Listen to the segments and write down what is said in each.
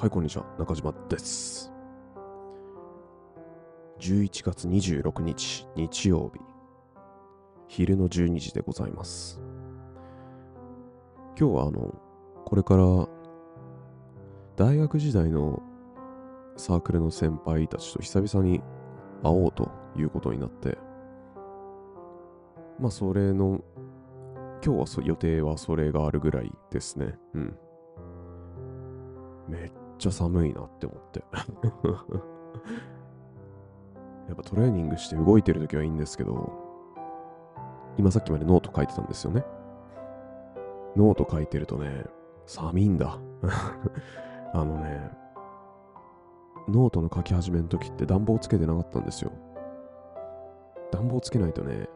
はい、こんにちは。中島です。11月26日、日曜日。昼の12時でございます。今日はあの、これから大学時代のサークルの先輩たちと久々に会おうということになって、まあそれの、今日は予定はそれがあるぐらいですね。うん。めっちゃ寒いなって思って。やっぱトレーニングして動いてるときはいいんですけど、今さっきまでノート書いてたんですよね。ノート書いてるとね、寒いんだ。あのね、ノートの書き始めの時って暖房つけてなかったんですよ。暖房つけないとね、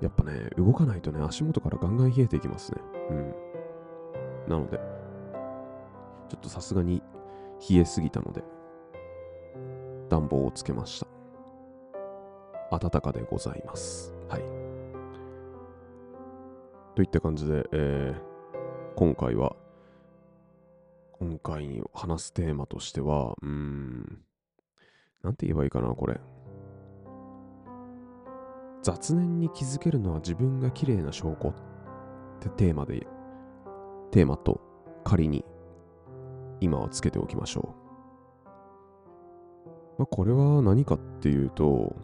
やっぱね、動かないとね、足元からガンガン冷えていきますね。うん。なので、ちょっとさすがに冷えすぎたので、暖房をつけました。暖かでございます。はい。といった感じで、えー今回は、今回話すテーマとしては、うーん、なんて言えばいいかな、これ。雑念に気づけるのは自分が綺麗な証拠ってテーマで、テーマと仮に今はつけておきましょう。まあ、これは何かっていうと、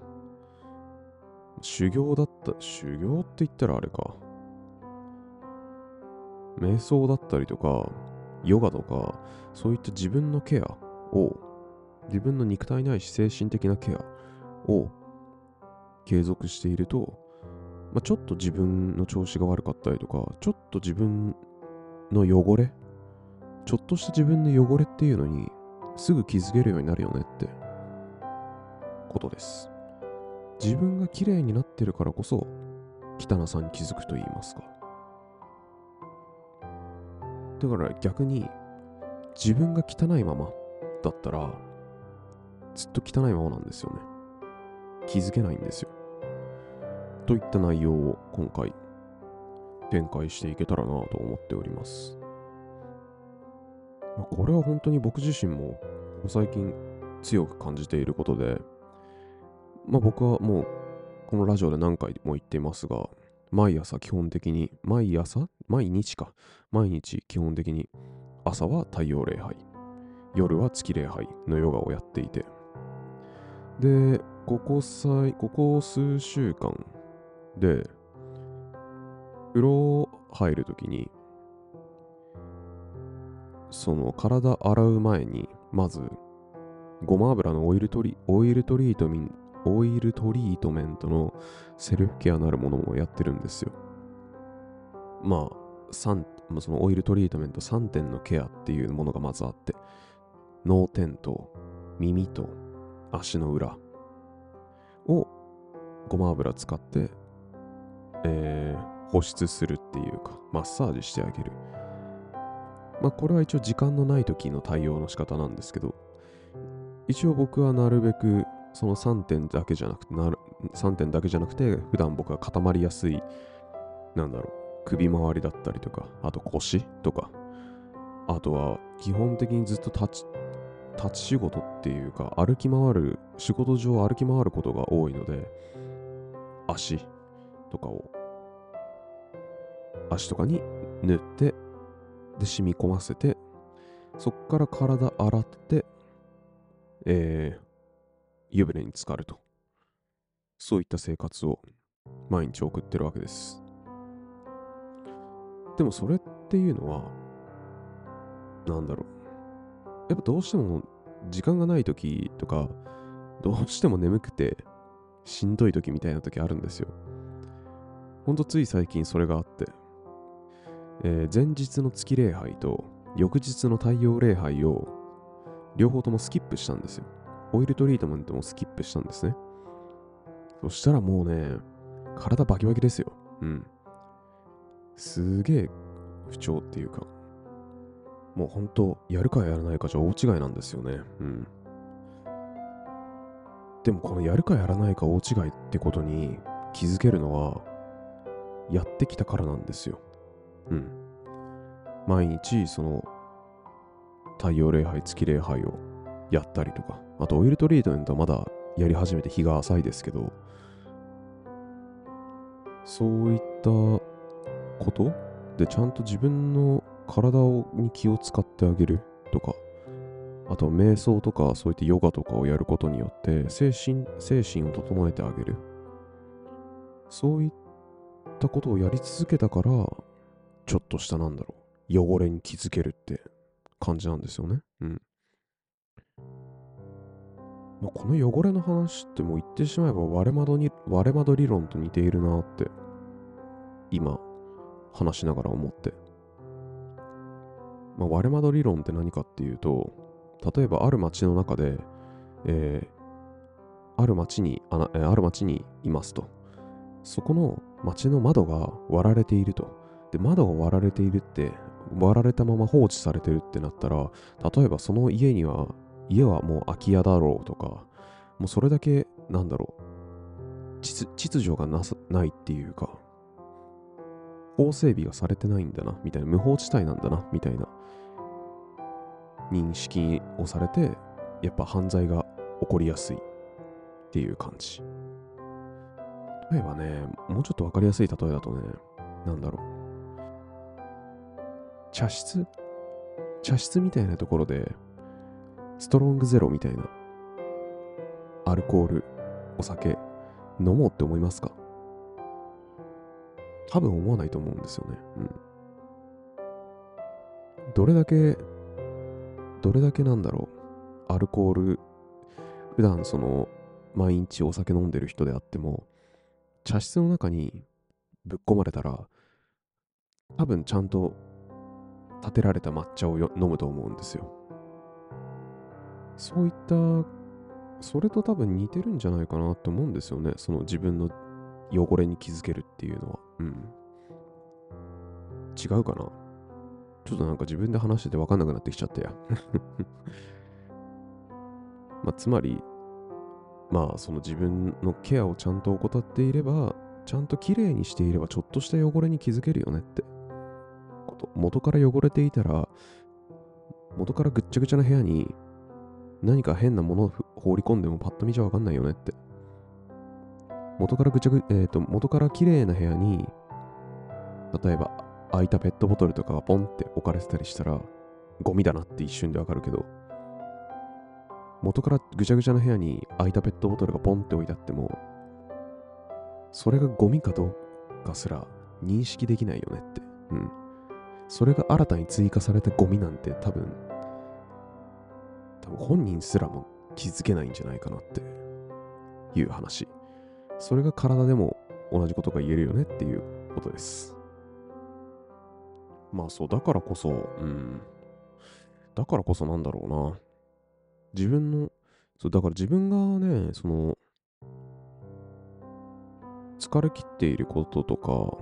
修行だった、修行って言ったらあれか。瞑想だったりとか、ヨガとか、そういった自分のケアを、自分の肉体ないし精神的なケアを継続していると、まあ、ちょっと自分の調子が悪かったりとか、ちょっと自分の汚れ、ちょっとした自分の汚れっていうのにすぐ気づけるようになるよねってことです。自分が綺麗になってるからこそ汚さに気づくと言いますか。だから逆に自分が汚いままだったらずっと汚いままなんですよね。気づけないんですよ。といった内容を今回展開していけたらなと思っております。まあこれは本当に僕自身も最近強く感じていることで、まあ僕はもうこのラジオで何回も言っていますが、毎朝基本的に、毎朝毎日か。毎日基本的に朝は太陽礼拝、夜は月礼拝のヨガをやっていて、で、ここさい、ここ数週間で、風呂入るときに、その体洗う前に、まず、ごま油のオイルトリオイルトリートミンオイルトリートメントのセルフケアなるものもやってるんですよ。まあ、そのオイルトリートメント3点のケアっていうものがまずあって、脳天と耳と足の裏をごま油使って、えー保湿するっていうか、マッサージしてあげる。まあ、これは一応時間のない時の対応の仕方なんですけど、一応僕はなるべくその3点だけじゃなくて、なる3点だけじゃなくて、普段僕が固まりやすい、なんだろう、首周りだったりとか、あと腰とか、あとは基本的にずっと立ち、立ち仕事っていうか、歩き回る、仕事上歩き回ることが多いので、足とかを、足とかに塗って、で、染み込ませて、そっから体洗って、えー、湯船に浸かると。そういった生活を毎日送ってるわけです。でもそれっていうのは、なんだろう。やっぱどうしても時間がない時とか、どうしても眠くてしんどい時みたいな時あるんですよ。ほんとつい最近それがあって、えー前日の月礼拝と翌日の太陽礼拝を両方ともスキップしたんですよ。オイルトリートメントもスキップしたんですね。そしたらもうね、体バキバキですよ。うん。すげえ不調っていうか、もうほんと、やるかやらないかじゃ大違いなんですよね。うん。でもこのやるかやらないか大違いってことに気づけるのは、やってきたからなんですよ。うん。毎日、その、太陽礼拝、月礼拝をやったりとか、あとオイルトリートメントはまだやり始めて日が浅いですけど、そういったこと？でちゃんと自分の体に気を使ってあげるとか、あと瞑想とかそういったヨガとかをやることによって精神精神を整えてあげる。そういったことをやり続けたから、ちょっとしたなんだろう、汚れに気づけるって感じなんですよね。うん。まあ、この汚れの話ってもう言ってしまえば割れ窓に割れ窓理論と似ているなって今話しながら思って。まあ、割れ窓理論って何かっていうと、例えばある町の中で、えー、ある町にあな、ある町にいますと。そこの町の窓が割られていると。で、窓が割られているって、割られたまま放置されてるってなったら、例えばその家には、家はもう空き家だろうとか、もうそれだけ、なんだろう、秩序がなさないっていうか、法整備がされてないんだな、みたいな、無法地帯なんだな、みたいな認識をされて、やっぱ犯罪が起こりやすいっていう感じ。例えばね、もうちょっとわかりやすい例えだとね、なんだろう。茶室？茶室みたいなところで、ストロングゼロみたいな、アルコール、お酒、飲もうって思いますか？多分思わないと思うんですよね。うん。どれだけ、どれだけなんだろう、アルコール、普段その、毎日お酒飲んでる人であっても、茶室の中にぶっ込まれたら、多分ちゃんと立てられた抹茶を飲むと思うんですよ。そういった、それと多分似てるんじゃないかなと思うんですよね。その自分の汚れに気づけるっていうのは。うん。違うかな？ちょっとなんか自分で話してて分かんなくなってきちゃったや。まあ、つまり、まあ、その自分のケアをちゃんと怠っていれば、ちゃんと綺麗にしていれば、ちょっとした汚れに気づけるよねってと。元から汚れていたら、元からぐっちゃぐちゃな部屋に何か変なものを放り込んでもパッと見じゃわかんないよねって。元からぐちゃぐ、えっ、ー、と、元から綺麗な部屋に、例えば空いたペットボトルとかがポンって置かれてたりしたら、ゴミだなって一瞬でわかるけど、元からぐちゃぐちゃな部屋に空いたペットボトルがポンって置いてあっても、それがゴミかどうかすら認識できないよねって。うん。それが新たに追加されたゴミなんて多分、多分本人すらも気づけないんじゃないかなっていう話。それが体でも同じことが言えるよねっていうことです。まあそう、だからこそ、うん。だからこそなんだろうな。自分の、そう、だから自分がね、その、疲れきっていることとか、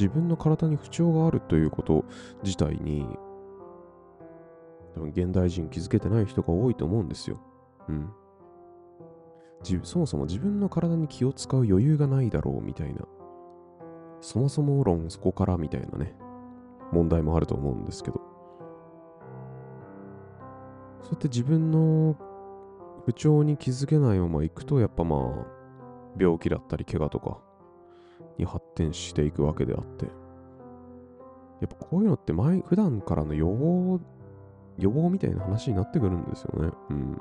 自分の体に不調があるということ自体に、多分現代人気づけてない人が多いと思うんですよ。うん。そもそも自分の体に気を使う余裕がないだろうみたいな。そもそも論そこからみたいなね、問題もあると思うんですけど。そうやって自分の不調に気づけないまま行くと、やっぱまあ、病気だったり怪我とかに発展していくわけであって。やっぱこういうのって前、普段からの予防、予防みたいな話になってくるんですよね。うん。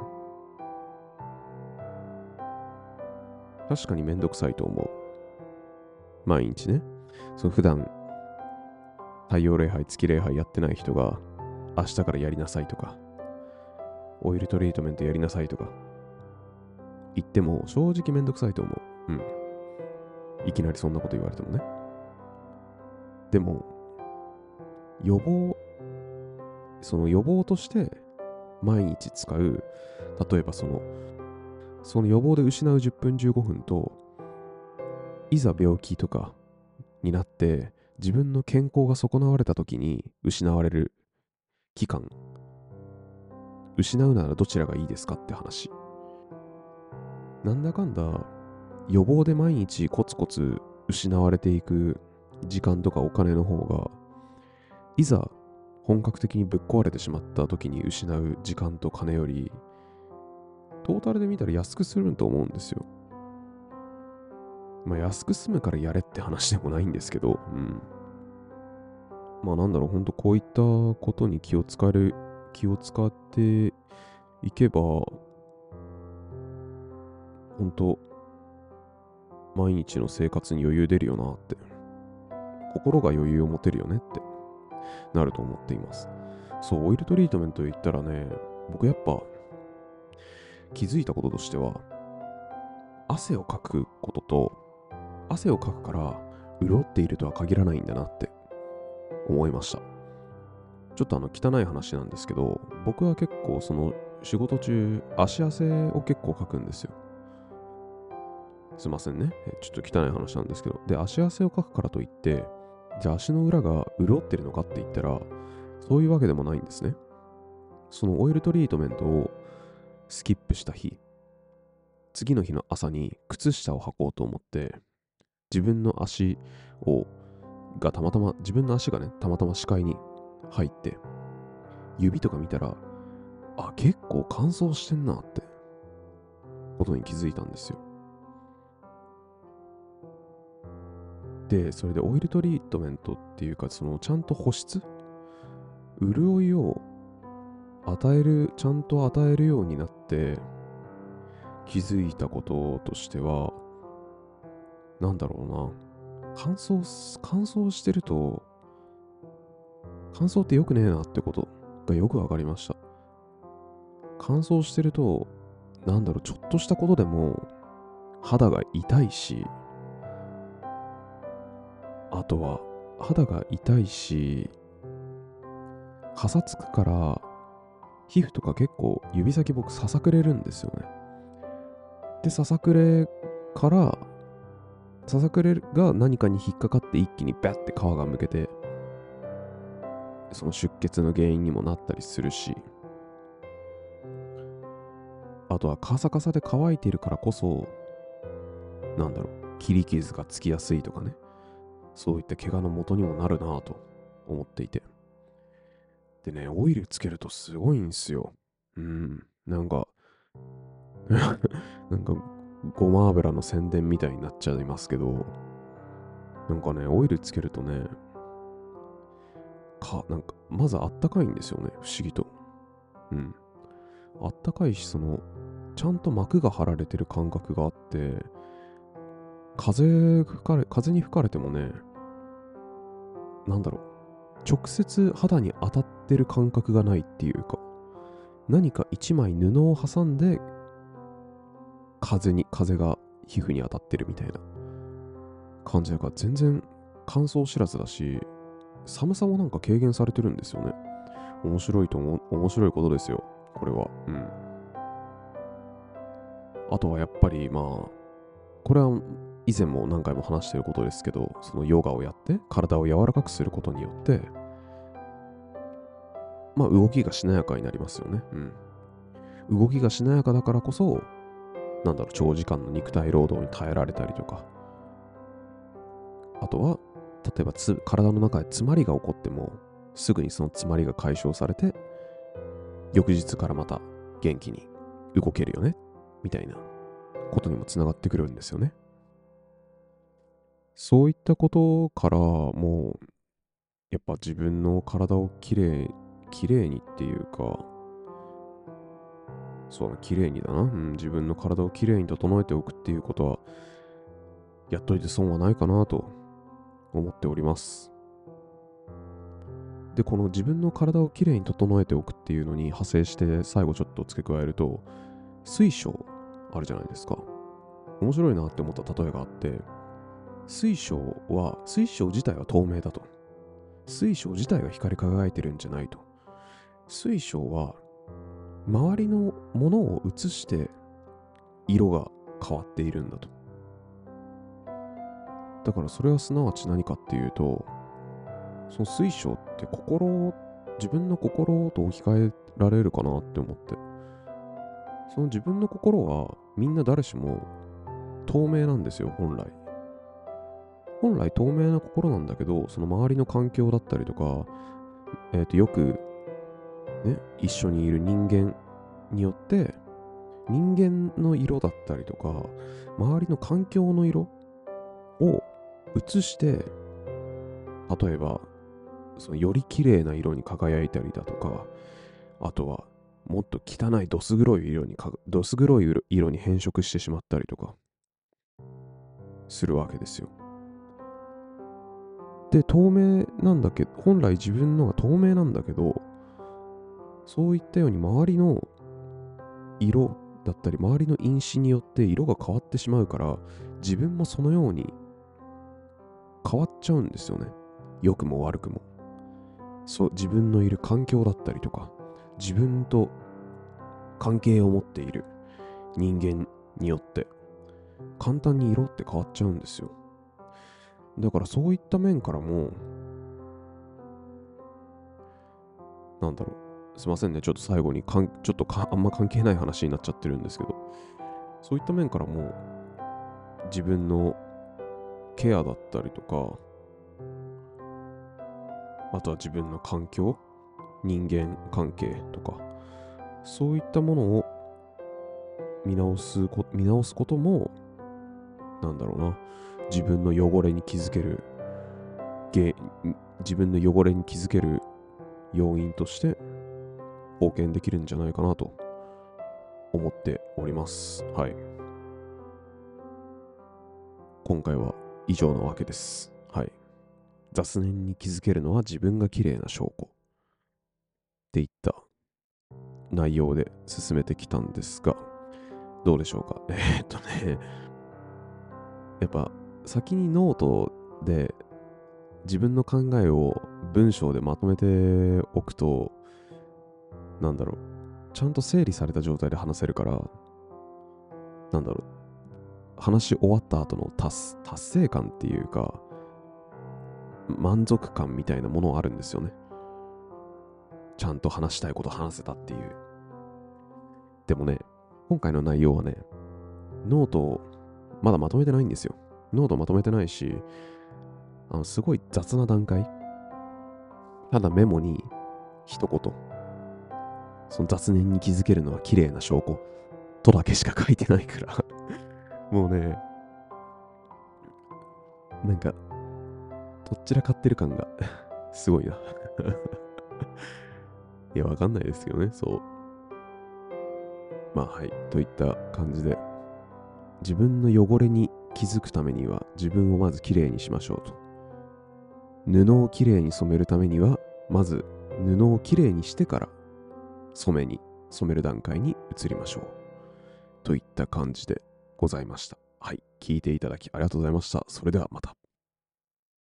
確かにめんどくさいと思う。毎日ね。その普段、太陽礼拝、月礼拝やってない人が、明日からやりなさいとか、オイルトリートメントやりなさいとか言っても正直めんどくさいと思う。うん。いきなりそんなこと言われてもね。でも、予防、その予防として毎日使う、例えばその、その予防で失う10分15分と、いざ病気とかになって自分の健康が損なわれた時に失われる期間失うならどちらがいいですかって話。なんだかんだ予防で毎日コツコツ失われていく時間とかお金の方が、いざ本格的にぶっ壊れてしまった時に失う時間と金より、トータルで見たら安くすると思うんですよ。まあ安く済むからやれって話でもないんですけど、うん。まあなんだろう、ほんとこういったことに気を使える、気を使っていけば、本当毎日の生活に余裕出るよなって、心が余裕を持てるよねってなると思っています。そう、オイルトリートメント言ったらね、僕やっぱ気づいたこととしては、汗をかくことと、汗をかくから潤っているとは限らないんだなって思いました。ちょっとあの汚い話なんですけど、僕は結構その仕事中、足汗を結構かくんですよ。すいませんね。ちょっと汚い話なんですけど。で、足汗をかくからといって、じゃあ足の裏が潤ってるのかって言ったら、そういうわけでもないんですね。そのオイルトリートメントをスキップした日、次の日の朝に靴下を履こうと思って、自分の足を、がたまたま、自分の足がね、たまたま視界に入って、指とか見たら、あ、結構乾燥してんなって、ことに気づいたんですよ。で、それでオイルトリートメントっていうか、そのちゃんと保湿？潤いを与える、ちゃんと与えるようになって気づいたこととしては、なんだろうな。乾燥、乾燥してると、乾燥って良くねえなってことがよくわかりました。乾燥してると、なんだろう、ちょっとしたことでも肌が痛いし、あとは肌が痛いし、かさつくから、皮膚とか結構指先僕ささくれるんですよね。で、ささくれから、ささくれが何かに引っかかって一気にバッて皮がむけて、その出血の原因にもなったりするし、あとはカサカサで乾いているからこそ、なんだろう、切り傷がつきやすいとかね。そういった怪我の元にもなるなぁと思っていて。でね、オイルつけるとすごいんすよ。うん。なんか なんか、ごま油の宣伝みたいになっちゃいますけど、なんかね、オイルつけるとね、か、なんか、まずあったかいんですよね、不思議と。うん。あったかいし、その、ちゃんと膜が張られてる感覚があって、風吹かれ、風に吹かれてもね、なんだろう、直接肌に当たってる感覚がないっていうか、何か一枚布を挟んで、風に、風が皮膚に当たってるみたいな感じだから全然乾燥知らずだし、寒さもなんか軽減されてるんですよね。面白いと思う、面白いことですよ。これは。うん。あとはやっぱりまあ、これは以前も何回も話していることですけど、そのヨガをやって体を柔らかくすることによって、まあ動きがしなやかになりますよね。うん。動きがしなやかだからこそ、なんだろう、長時間の肉体労働に耐えられたりとか、あとは、例えばつ体の中で詰まりが起こっても、すぐにその詰まりが解消されて、翌日からまた元気に動けるよね、みたいなことにもつながってくるんですよね。そういったことからもう、やっぱ自分の体をきれい、きれいにっていうか、そうだ、きれいにだな。うん、自分の体をきれいに整えておくっていうことは、やっといて損はないかなと思っております。で、この自分の体をきれいに整えておくっていうのに派生して最後ちょっと付け加えると、水晶あるじゃないですか。面白いなって思った例えがあって、水晶は、水晶自体は透明だと。水晶自体が光り輝いてるんじゃないと。水晶は、周りのものを映して色が変わっているんだと。だからそれはすなわち何かっていうと、その水晶って心、自分の心と置き換えられるかなって思って。その自分の心はみんな誰しも透明なんですよ、本来。本来透明な心なんだけど、その周りの環境だったりとか、えっ、と、よく、ね、一緒にいる人間によって、人間の色だったりとか、周りの環境の色を映して、例えば、そのより綺麗な色に輝いたりだとか、あとは、もっと汚いどす黒い色にか、どす黒い色に変色してしまったりとか、するわけですよ。で、透明なんだけど、本来自分のが透明なんだけど、そういったように周りの色だったり、周りの因子によって色が変わってしまうから、自分もそのように変わっちゃうんですよね。良くも悪くも。そう、自分のいる環境だったりとか、自分と関係を持っている人間によって、簡単に色って変わっちゃうんですよ。だからそういった面からも、なんだろう。すいませんね。ちょっと最後にかん、ちょっとかあんま関係ない話になっちゃってるんですけど、そういった面からも、自分のケアだったりとか、あとは自分の環境、人間関係とか、そういったものを見直すこ見直すことも、なんだろうな、自分の汚れに気づける、げ自分の汚れに気づける要因として貢献できるんじゃないかなと思っております。はい。今回は以上なわけです。はい。雑念に気づけるのは自分が綺麗な証拠。っていった内容で進めてきたんですが、どうでしょうか？えー、っとね、やっぱ先にノートで自分の考えを文章でまとめておくと、なんだろう、ちゃんと整理された状態で話せるから、なんだろう、話し終わった後の達達成感っていうか、満足感みたいなものあるんですよね。ちゃんと話したいこと話せたっていう。でもね、今回の内容はね、ノートをまだまとめてないんですよ。ノートまとめてないし、あのすごい雑な段階。ただメモに一言。その雑念に気づけるのは綺麗な証拠とだけしか書いてないから もうね、なんか、どっちらかってる感が すごいな いや、わかんないですけどね、そう。まあはい、といった感じで、自分の汚れに気づくためには自分をまずきれいにしましょうと。布をきれいに染めるためには、まず布をきれいにしてから染めに、染める段階に移りましょう。といった感じでございました。はい、聞いていただきありがとうございました。それではまた。